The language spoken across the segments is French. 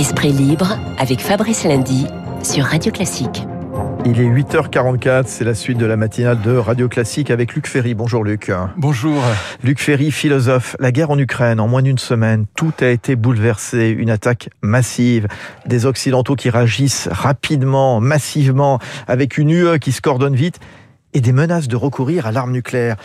Esprit libre avec Fabrice Lundy sur Radio Classique. Il est 8h44, c'est la suite de la matinale de Radio Classique avec Luc Ferry. Bonjour Luc. Bonjour. Luc Ferry, philosophe. La guerre en Ukraine, en moins d'une semaine, tout a été bouleversé. Une attaque massive, des Occidentaux qui réagissent rapidement, massivement, avec une UE qui se coordonne vite et des menaces de recourir à l'arme nucléaire.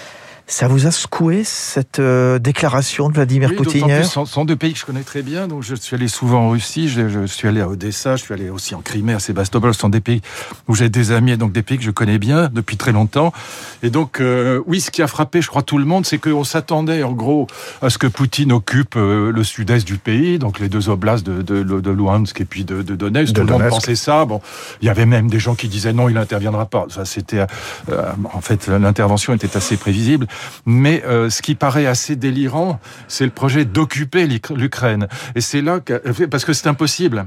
Ça vous a secoué cette euh, déclaration de Vladimir oui, Poutine plus, ce sont deux pays que je connais très bien. Donc je suis allé souvent en Russie, je, je suis allé à Odessa, je suis allé aussi en Crimée, à Sébastopol. Ce sont des pays où j'ai des amis, et donc des pays que je connais bien depuis très longtemps. Et donc euh, oui, ce qui a frappé, je crois, tout le monde, c'est qu'on s'attendait en gros à ce que Poutine occupe euh, le sud-est du pays, donc les deux oblasts de, de, de Luhansk et puis de, de Donetsk. De tout le monde Donetsk. pensait ça. Bon, il y avait même des gens qui disaient non, il n'interviendra pas. Ça, c'était euh, en fait l'intervention était assez prévisible, mais euh, ce qui paraît assez délirant, c'est le projet d'occuper l'Ukraine. Et c'est là que, parce que c'est impossible.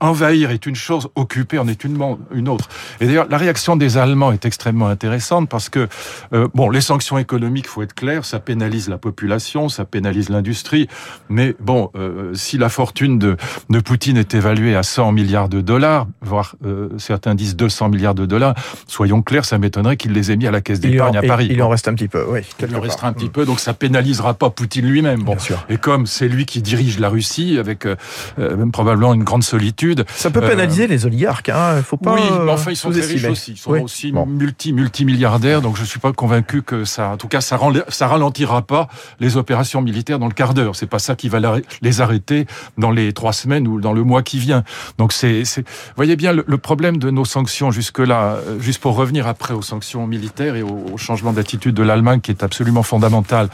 Envahir est une chose, occuper en est une, autre. Et d'ailleurs, la réaction des Allemands est extrêmement intéressante parce que, euh, bon, les sanctions économiques, faut être clair, ça pénalise la population, ça pénalise l'industrie. Mais bon, euh, si la fortune de, de Poutine est évaluée à 100 milliards de dollars, voire euh, certains disent 200 milliards de dollars, soyons clairs, ça m'étonnerait qu'il les ait mis à la caisse d'épargne à Paris. il en reste un petit peu, oui. Il en part. un petit peu, donc ça pénalisera pas Poutine lui-même. Bon. Bien sûr. Et comme c'est lui qui dirige la Russie, avec euh, même probablement une grande solitude. Ça peut Euh, pénaliser les oligarques, hein. Faut pas. oui, euh, mais enfin ils sont très riches aussi. Ils sont Oui. aussi Bon. multi multimilliardaires, donc je suis pas convaincu que ça. En tout cas, ça, rend- ça ralentira pas les opérations militaires dans le quart d'heure. C'est pas ça qui va les arrêter dans les trois semaines ou dans le mois qui vient. Donc c'est, c'est- voyez bien le, le problème de nos sanctions jusque là. Juste pour revenir après aux sanctions militaires et au, au changement d'attitude de l'Allemagne qui est absolument fondamental.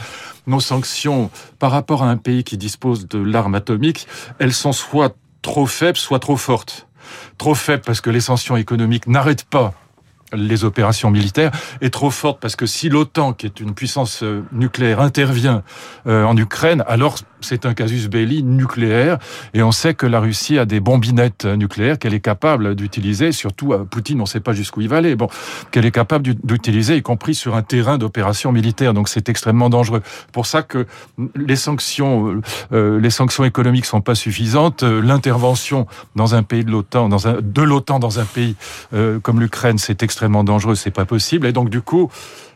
Nos sanctions par rapport à un pays qui dispose de l'arme atomique, elles sont soit trop faibles, soit trop fortes trop faible parce que les sanctions économiques n'arrêtent pas les opérations militaires, et trop forte parce que si l'OTAN, qui est une puissance euh, nucléaire, intervient euh, en Ukraine, alors c'est un casus belli nucléaire, et on sait que la Russie a des bombinettes euh, nucléaires qu'elle est capable d'utiliser, surtout euh, Poutine, on ne sait pas jusqu'où il va aller, bon, qu'elle est capable d'u- d'utiliser, y compris sur un terrain d'opération militaire, donc c'est extrêmement dangereux. Pour ça que les sanctions, euh, les sanctions économiques sont pas suffisantes, l'intervention dans un pays de l'OTAN, dans un, de l'OTAN dans un pays comme l'Ukraine, c'est extrêmement dangereux, c'est pas possible. Et donc du coup,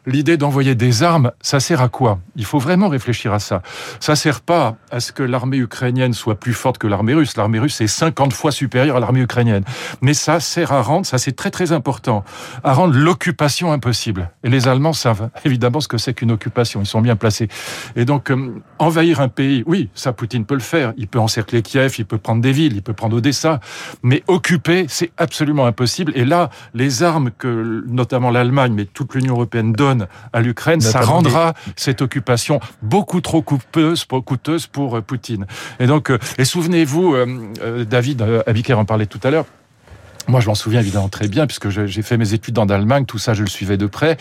l'idée d'envoyer des armes, ça sert à quoi? Il faut vraiment réfléchir à ça. Ça sert pas à ce que l'armée ukrainienne soit plus forte que l'armée russe. L'armée russe est 50 fois supérieure à l'armée ukrainienne. Mais ça sert à rendre, ça c'est très très important, à rendre l'occupation impossible. Et les Allemands savent évidemment ce que c'est qu'une occupation. Ils sont bien placés. Et donc euh, envahir un pays, oui, ça Poutine peut le faire. Il peut encercler Kiev, il peut prendre des villes, il peut prendre Odessa. Mais occuper, c'est absolument impossible. Et là, les armes que notamment l'Allemagne, mais toute l'Union européenne donne à l'Ukraine, ça rendra cette occupation beaucoup trop coûteuse, pour- coûteuse pour euh, Poutine. Et donc, euh, et souvenez-vous, euh, David Abiker en parlait tout à l'heure. Moi, je m'en souviens évidemment très bien, puisque j'ai fait mes études en Allemagne, tout ça, je le suivais de près.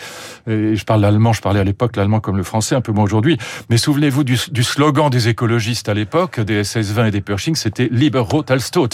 Et je parle l'allemand, je parlais à l'époque l'allemand comme le français, un peu moins aujourd'hui. Mais souvenez-vous du, du slogan des écologistes à l'époque, des SS-20 et des Pershing, c'était Lieber rot als tot,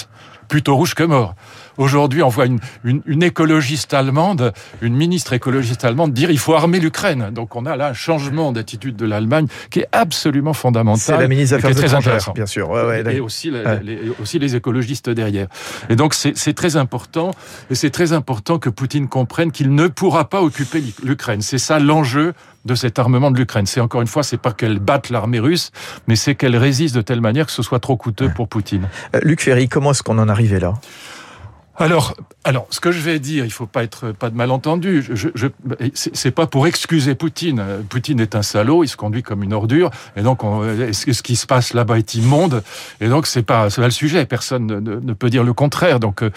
plutôt rouge que mort. Aujourd'hui, on voit une, une, une écologiste allemande, une ministre écologiste allemande dire il faut armer l'Ukraine. Donc on a là un changement d'attitude de l'Allemagne qui est absolument fondamental. C'est la ministre des Affaires très étrangères, intéressant. bien sûr. Ouais, ouais, Et aussi, la- les, aussi les écologistes derrière. Et donc c'est très important, et c'est très important que Poutine comprenne qu'il ne pourra pas occuper l'Ukraine. C'est ça l'enjeu de cet armement de l'Ukraine. C'est encore une fois, c'est pas qu'elle batte l'armée russe, mais c'est qu'elle résiste de telle manière que ce soit trop coûteux pour Poutine. Euh, Luc Ferry, comment est-ce qu'on en arrivé là? Alors, alors, ce que je vais dire, il faut pas être pas de malentendu. Je, je, c'est pas pour excuser Poutine. Poutine est un salaud, il se conduit comme une ordure, et donc on- ce qui se passe là-bas est immonde, et donc c'est pas, c'est pas le sujet. Personne ne, peut dire le contraire. Donc euh,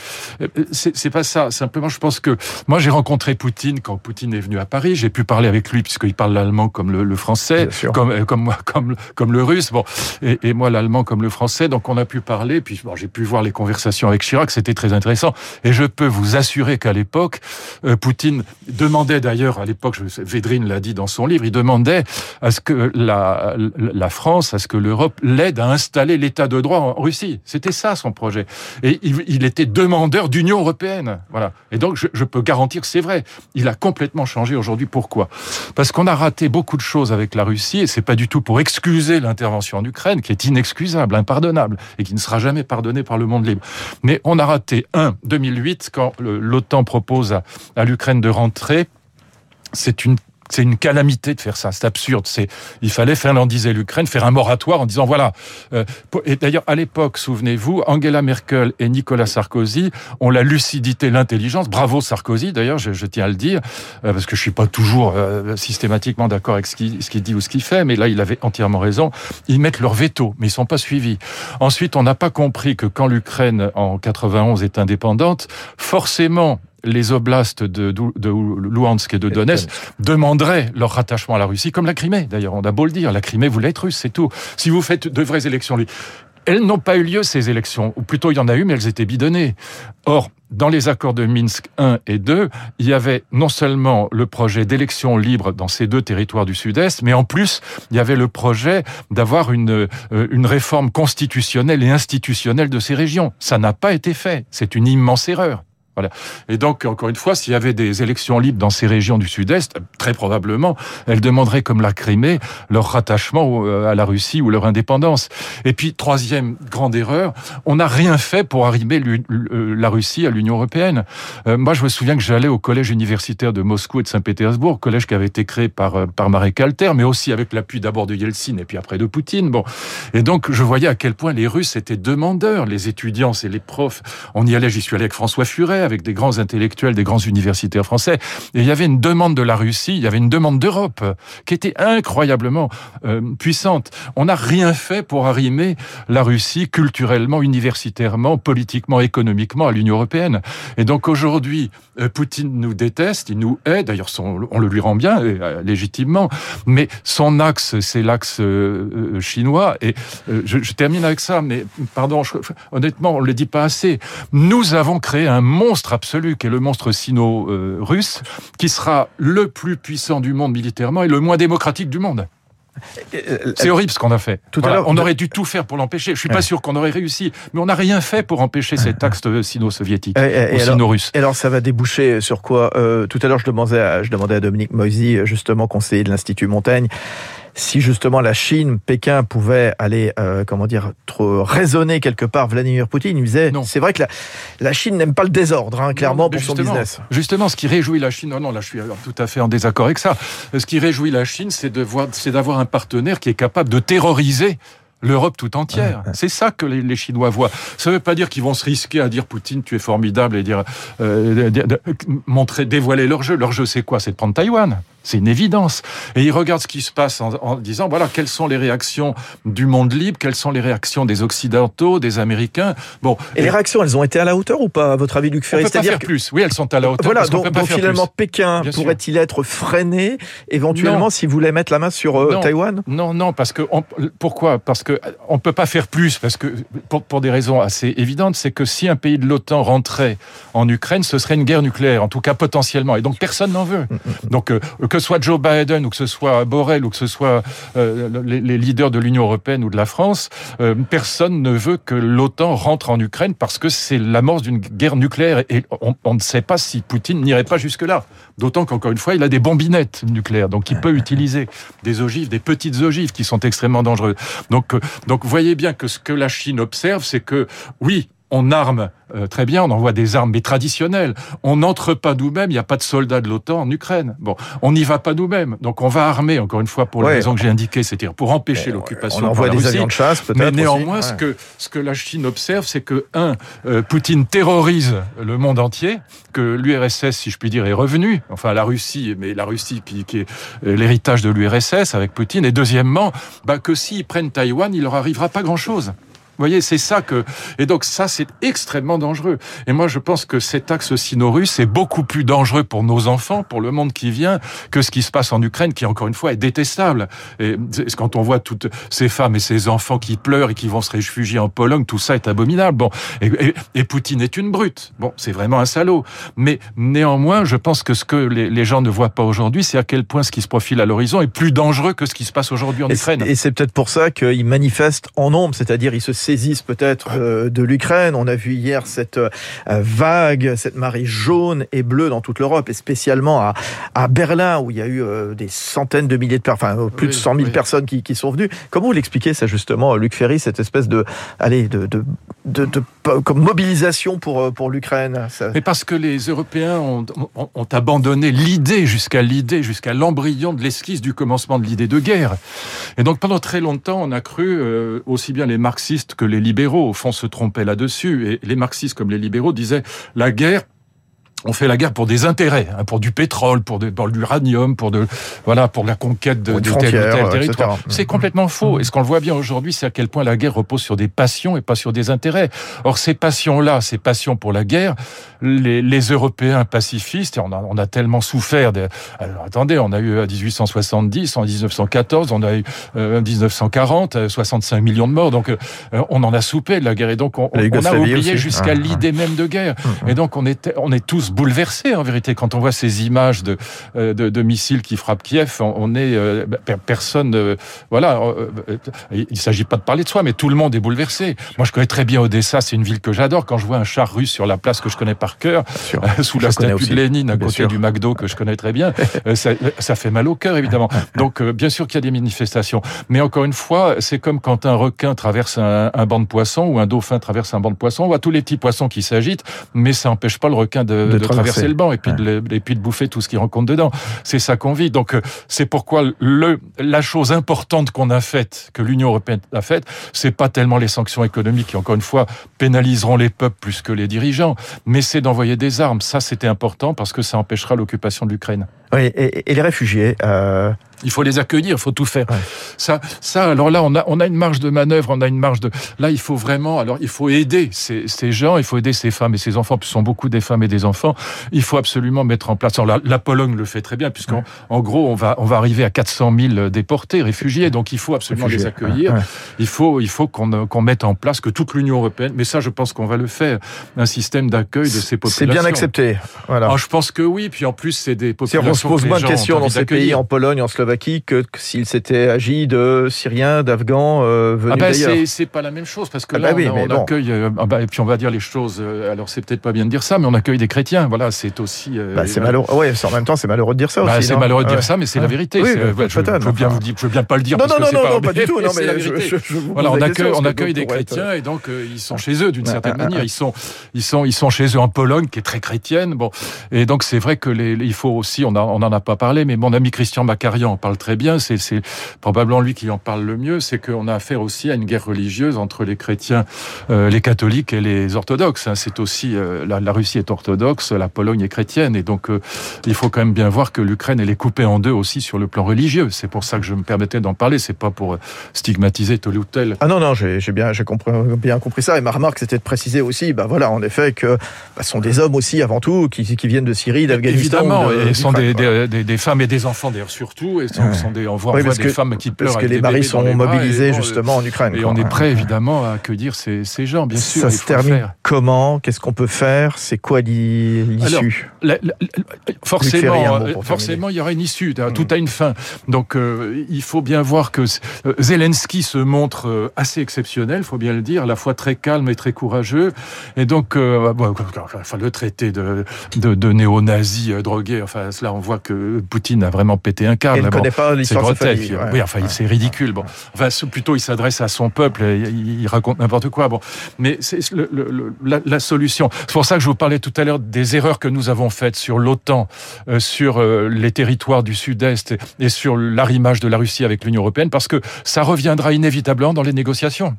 c'est pas ça. Simplement, je pense que moi j'ai rencontré Poutine quand Poutine est venu à Paris. J'ai pu parler avec lui puisqu'il parle l'allemand comme le, le français, comme comme moi, comme comme le russe. Bon, et, et moi l'allemand comme le français. Donc on a pu parler. Puis bon, j'ai pu voir les conversations avec Chirac. C'était très intéressant. Et je peux vous assurer qu'à l'époque, euh, Poutine demandait d'ailleurs, à l'époque, Védrine l'a dit dans son livre, il demandait à ce que la, la France, à ce que l'Europe l'aide à installer l'état de droit en Russie. C'était ça son projet. Et il, il était demandeur d'Union européenne. Voilà. Et donc, je, je peux garantir que c'est vrai. Il a complètement changé aujourd'hui. Pourquoi? Parce qu'on a raté beaucoup de choses avec la Russie, et c'est pas du tout pour excuser l'intervention en Ukraine, qui est inexcusable, impardonnable, et qui ne sera jamais pardonnée par le monde libre. Mais on a raté, un, 2008, quand l'OTAN propose à, à l'Ukraine de rentrer, c'est une c'est une calamité de faire ça. C'est absurde. C'est, il fallait finlandiser l'Ukraine, faire un moratoire en disant voilà. Euh, et d'ailleurs, à l'époque, souvenez-vous, Angela Merkel et Nicolas Sarkozy ont la lucidité, l'intelligence. Bravo Sarkozy, d'ailleurs, je, tiens à le dire, euh, parce que je suis pas toujours euh, systématiquement d'accord avec ce qu'il, ce qu'il dit ou ce qu'il fait, mais là, il avait entièrement raison. Ils mettent leur veto, mais ils sont pas suivis. Ensuite, on n'a pas compris que quand l'Ukraine en 91 est indépendante, forcément, les oblasts de, de, Luhansk et de Donetsk demanderaient leur rattachement à la Russie, comme la Crimée. D'ailleurs, on a beau le dire, la Crimée voulait être russe, c'est tout. Si vous faites de vraies élections, lui, elles n'ont pas eu lieu, ces élections. Ou plutôt, il y en a eu, mais elles étaient bidonnées. Or, dans les accords de Minsk 1 et 2, il y avait non seulement le projet d'élection libre dans ces deux territoires du Sud-Est, mais en plus, il y avait le projet d'avoir une, euh, une réforme constitutionnelle et institutionnelle de ces régions. Ça n'a pas été fait. C'est une immense erreur. Et donc, encore une fois, s'il y avait des élections libres dans ces régions du Sud-Est, très probablement, elles demanderaient, comme la Crimée, leur rattachement à la Russie ou leur indépendance. Et puis, troisième grande erreur, on n'a rien fait pour arrimer la Russie à l'Union européenne. Euh, moi, je me souviens que j'allais au collège universitaire de Moscou et de Saint-Pétersbourg, collège qui avait été créé par, euh, par Marek Kalter, mais aussi avec l'appui d'abord de Yeltsin et puis après de Poutine. Bon. Et donc, je voyais à quel point les Russes étaient demandeurs, les étudiants et les profs. On y allait, j'y suis allé avec François Furet, avec des grands intellectuels, des grands universitaires français. Et il y avait une demande de la Russie, il y avait une demande d'Europe qui était incroyablement euh, puissante. On n'a rien fait pour arrimer la Russie culturellement, universitairement, politiquement, économiquement à l'Union européenne. Et donc aujourd'hui, euh, Poutine nous déteste, il nous hait, d'ailleurs on le lui rend bien, euh, légitimement, mais son axe, c'est l'axe chinois. Et je, termine avec ça, mais pardon, honnêtement, on ne le dit pas assez. Nous avons créé un monstre monstre absolu qui est le monstre sino-russe, qui sera le plus puissant du monde militairement et le moins démocratique du monde. C'est horrible ce qu'on a fait. Tout voilà. à on aurait dû tout faire pour l'empêcher. Je suis pas sûr qu'on aurait réussi, mais on n'a rien fait pour empêcher cet axe sino-soviétique ou sino-russe. Et alors, ça va déboucher sur quoi? Euh, Tout à l'heure, je demandais à, je demandais à Dominique Moisy, justement conseiller de l'Institut Montaigne, si justement la Chine, Pékin pouvait aller, euh, comment dire, trop raisonner quelque part Vladimir Poutine, il disait, c'est vrai que la, la Chine n'aime pas le désordre, hein, clairement, non, pour son business. Justement, ce qui réjouit la Chine, non, non, là je suis tout à fait en désaccord avec ça. Ce qui réjouit la Chine, c'est de voir, c'est d'avoir un partenaire qui est capable de terroriser l'Europe tout entière. C'est ça que les, les, Chinois voient. Ça ne veut pas dire qu'ils vont se risquer à dire Poutine, tu es formidable et dire euh, montrer, dévoiler leur jeu. Leur jeu, c'est quoi? C'est de prendre Taïwan. C'est une évidence. Et ils regardent ce qui se passe en, en, disant, voilà, quelles sont les réactions du monde libre, quelles sont les réactions des Occidentaux, des Américains. Bon. Et, les réactions, elles ont été à la hauteur ou pas, à votre avis, Luc Ferry On peut pas faire plus. Oui, elles sont à la hauteur. Voilà, donc, donc finalement, plus. Pékin pourrait-il être freiné, éventuellement, s'il voulait mettre la main sur euh, non, Taïwan? Non, non, parce que, on, pourquoi? Parce que on peut pas faire plus, parce que, pour, pour des raisons assez évidentes, c'est que si un pays de l'OTAN rentrait en Ukraine, ce serait une guerre nucléaire, en tout cas potentiellement. Et donc, personne n'en veut. Donc, euh, que ce soit Joe Biden ou que ce soit Borrell ou que ce soit euh, les, leaders de l'Union européenne ou de la France, euh, personne ne veut que l'OTAN rentre en Ukraine parce que c'est l'amorce d'une guerre nucléaire et on, on, ne sait pas si Poutine n'irait pas jusque-là. D'autant qu'encore une fois, il a des bombinettes nucléaires, donc il peut utiliser des ogives, des petites ogives qui sont extrêmement dangereuses. Donc, euh, donc voyez bien que ce que la Chine observe, c'est que oui, on arme euh, très bien, on envoie des armes, mais traditionnelles. On n'entre pas nous-mêmes, il n'y a pas de soldats de l'OTAN en Ukraine. Bon, on n'y va pas nous-mêmes. Donc on va armer, encore une fois, pour ouais, les raisons que j'ai indiquées, c'est-à-dire pour empêcher l'occupation. On envoie par des Russie. avions de chasse, peut-être. Mais néanmoins, aussi. ce, que, ce que la Chine observe, c'est que, un, euh, Poutine terrorise le monde entier, que l'URSS, si je puis dire, est revenu, enfin la Russie, mais la Russie qui, qui est euh, l'héritage de l'URSS avec Poutine, et deuxièmement, bah, que s'ils prennent Taïwan, il leur arrivera pas grand-chose. Voyez, c'est ça que et donc ça c'est extrêmement dangereux. Et moi je pense que cet axe sino-russe est beaucoup plus dangereux pour nos enfants, pour le monde qui vient, que ce qui se passe en Ukraine, qui encore une fois est détestable. Et quand on voit toutes ces femmes et ces enfants qui pleurent et qui vont se réfugier en Pologne, tout ça est abominable. Bon, et, et, Poutine est une brute. Bon, c'est vraiment un salaud. Mais néanmoins, je pense que ce que les, les gens ne voient pas aujourd'hui, c'est à quel point ce qui se profile à l'horizon est plus dangereux que ce qui se passe aujourd'hui en Ukraine. Et c'est peut-être pour ça qu'ils manifestent en nombre, c'est-à-dire ils se saisissent peut-être euh, de l'Ukraine. On a vu hier cette euh, vague, cette marée jaune et bleue dans toute l'Europe, et spécialement à, à, Berlin, où il y a eu euh, des centaines de milliers de personnes, enfin plus de 100 000 personnes qui, qui, sont venues. Comment vous l'expliquez ça justement, Luc Ferry, cette espèce de, allez, de, de, de, de comme mobilisation pour, pour l'Ukraine Mais parce que les Européens ont, ont, ont abandonné l'idée jusqu'à l'idée, jusqu'à l'embryon de l'esquisse du commencement de l'idée de guerre. Et donc pendant très longtemps, on a cru, euh, aussi bien les marxistes que les libéraux, au fond, se trompaient là-dessus. Et les marxistes comme les libéraux disaient, la guerre on fait la guerre pour des intérêts, hein, pour du pétrole, pour, de, l'uranium, pour de voilà, pour la conquête de, de tel ou tel territoire. C'est complètement faux. Mmh. Et ce qu'on le voit bien aujourd'hui, c'est à quel point la guerre repose sur des passions et pas sur des intérêts. Or, ces passions-là, ces passions pour la guerre, les, les Européens pacifistes, et on a, on a tellement souffert. De, alors, attendez, on a eu à 1870, en 1914, on a eu euh, 1940, 65 millions de morts. Donc, euh, on en a soupé de la guerre. Et donc, on, on a oublié jusqu'à l'idée même de guerre. Et donc, on était, on est tous bouleversé en vérité quand on voit ces images de euh, de, de missiles qui frappent Kiev. On, est euh, personne, euh, voilà. il s'agit pas de parler de soi, mais tout le monde est bouleversé. Moi, je connais très bien Odessa. C'est une ville que j'adore. Quand je vois un char russe sur la place que je connais par cœur, sous la statue de Lénine à côté du McDo que je connais très bien, ça, ça, fait mal au cœur évidemment. Donc, bien sûr qu'il y a des manifestations, mais encore une fois, c'est comme quand un requin traverse un, un banc de poissons ou un dauphin traverse un banc de poissons. On voit tous les petits poissons qui s'agitent, mais ça n'empêche pas le requin de, de, de traverser le banc et puis, de, et puis de bouffer tout ce qu'il rencontre dedans. C'est ça qu'on vit. Donc, euh, c'est pourquoi le, la chose importante qu'on a faite, que l'Union européenne a faite, c'est pas tellement les sanctions économiques qui, encore une fois, pénaliseront les peuples plus que les dirigeants, mais c'est d'envoyer des armes. Ça, c'était important parce que ça empêchera l'occupation de l'Ukraine. Oui, et, et, les réfugiés euh... Il faut les accueillir, il faut tout faire. Ouais. Ça, ça. Alors là, on a, on a une marge de manœuvre, on a une marge de. Là, il faut vraiment. Alors, il faut aider ces, ces gens, il faut aider ces femmes et ces enfants, puisque ce sont beaucoup des femmes et des enfants. Il faut absolument mettre en place. Alors, la, la Pologne le fait très bien, puisqu'en ouais. en gros, on va, on va arriver à 400 000 déportés, réfugiés. Donc, il faut absolument réfugiés. les accueillir. Ouais. Il faut, il faut qu'on qu mette en place que toute l'Union européenne. Mais ça, je pense qu'on va le faire. Un système d'accueil de ces populations. C'est bien accepté. Voilà. Alors, je pense que oui. Puis en plus, c'est des populations. On se pose moins de questions dans ces pays, en Pologne, en Slovaquie que, que s'il s'était agi de Syriens, d'Afghans euh, venus ah bah d'ailleurs. C'est pas la même chose parce que ah là, bah oui, on, on bon. accueille. Euh, ah bah, et puis on va dire les choses. Euh, alors c'est peut-être pas bien de dire ça, mais on accueille des chrétiens. Voilà, c'est aussi. Euh, bah, c'est malheureux. Ouais, en même temps, c'est malheureux de dire ça bah, aussi. C'est malheureux de dire ça, mais c'est la vérité. Oui, je, veux bien vous dire, je veux bien pas le dire. Non, non, non, pas, non, pas du tout. Non, mais voilà, on accueille, des chrétiens et donc ils sont chez eux d'une certaine manière. Ils sont, ils sont, ils sont chez eux en Pologne, qui est très chrétienne. Bon, et donc c'est vrai que les, il faut aussi, on en a pas parlé, mais mon ami Christian Macarian en parle très bien. C'est probablement lui qui en parle le mieux, c'est qu'on a affaire aussi à une guerre religieuse entre les chrétiens, euh, les catholiques et les orthodoxes. Hein. C'est aussi euh, la, la, Russie est orthodoxe, la Pologne est chrétienne, et donc euh, il faut quand même bien voir que l'Ukraine elle est coupée en deux aussi sur le plan religieux. C'est pour ça que je me permettais d'en parler. C'est pas pour stigmatiser tel ou tel. Ah non non, j'ai bien compris bien compris ça. Et ma remarque c'était de préciser aussi, bah voilà, en effet que bah, sont des hommes aussi avant tout qui, qui viennent de Syrie, d'Afghanistan. Évidemment, de, et sont des, des, des, des, femmes et des enfants d'ailleurs surtout, et sont, ouais. sont des on voit, oui, on voit des que, femmes qui pleurent parce que les maris sont mobilisés justement en Ukraine. Et on est prêt évidemment à accueillir ces, ces gens, bien sûr. Ça se termine comment? Qu'est-ce qu'on peut faire? C'est quoi l'issue? Forcément, forcément, il y aura une issue. Tout a une fin. Donc, euh, il faut bien voir que euh, Zelensky se montre euh, assez exceptionnel, faut bien le dire, à la fois très calme et très courageux. Et donc, euh, bon, enfin, le traité de, de, de néo-nazis euh, drogués, enfin, là, on voit que Poutine a vraiment pété un câble. Il ne connaît pas l'histoire de sa famille. Ouais. Oui, enfin, c'est ridicule. Bon, enfin, plutôt, il s'adresse à son peuple, il, il raconte n'importe quoi. Bon, mais c'est le, le, la, la, solution. C'est pour ça que je vous parlais tout à l'heure des erreurs que nous avons faites sur l'OTAN, euh, sur euh, les territoires du Sud-Est et, et sur l'arrimage de la Russie avec l'Union européenne, parce que ça reviendra inévitablement dans les négociations.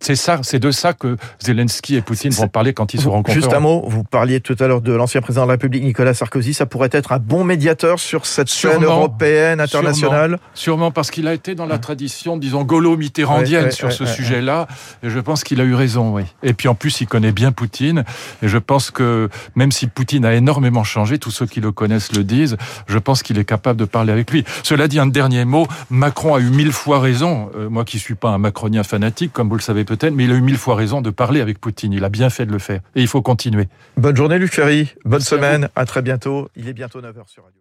C'est ça, c'est de ça que Zelensky et Poutine vont parler quand ils se rencontrent. Juste un mot, vous parliez tout à l'heure de l'ancien président de la République Nicolas Sarkozy, ça pourrait être un bon médiateur sur cette scène européenne, internationale Sûrement, parce qu'il a été dans la tradition, disons, gaulo-mitterrandienne sur ce sujet-là, et je pense qu'il a eu raison, oui. Et puis en plus, il connaît bien Poutine, et je pense que même si Poutine a énormément changé, tous ceux qui le connaissent le disent, je pense qu'il est capable de parler avec lui. Cela dit, un dernier mot, Macron a eu mille fois raison, euh, moi qui suis pas un macronien fanatique, comme vous le savez peut-être, mais il a eu mille fois raison de parler avec Poutine. Il a bien fait de le faire. Et il faut continuer. Bonne journée, Luc Ferry. Bonne semaine. À, à très bientôt. Il est bientôt 9h sur Radio.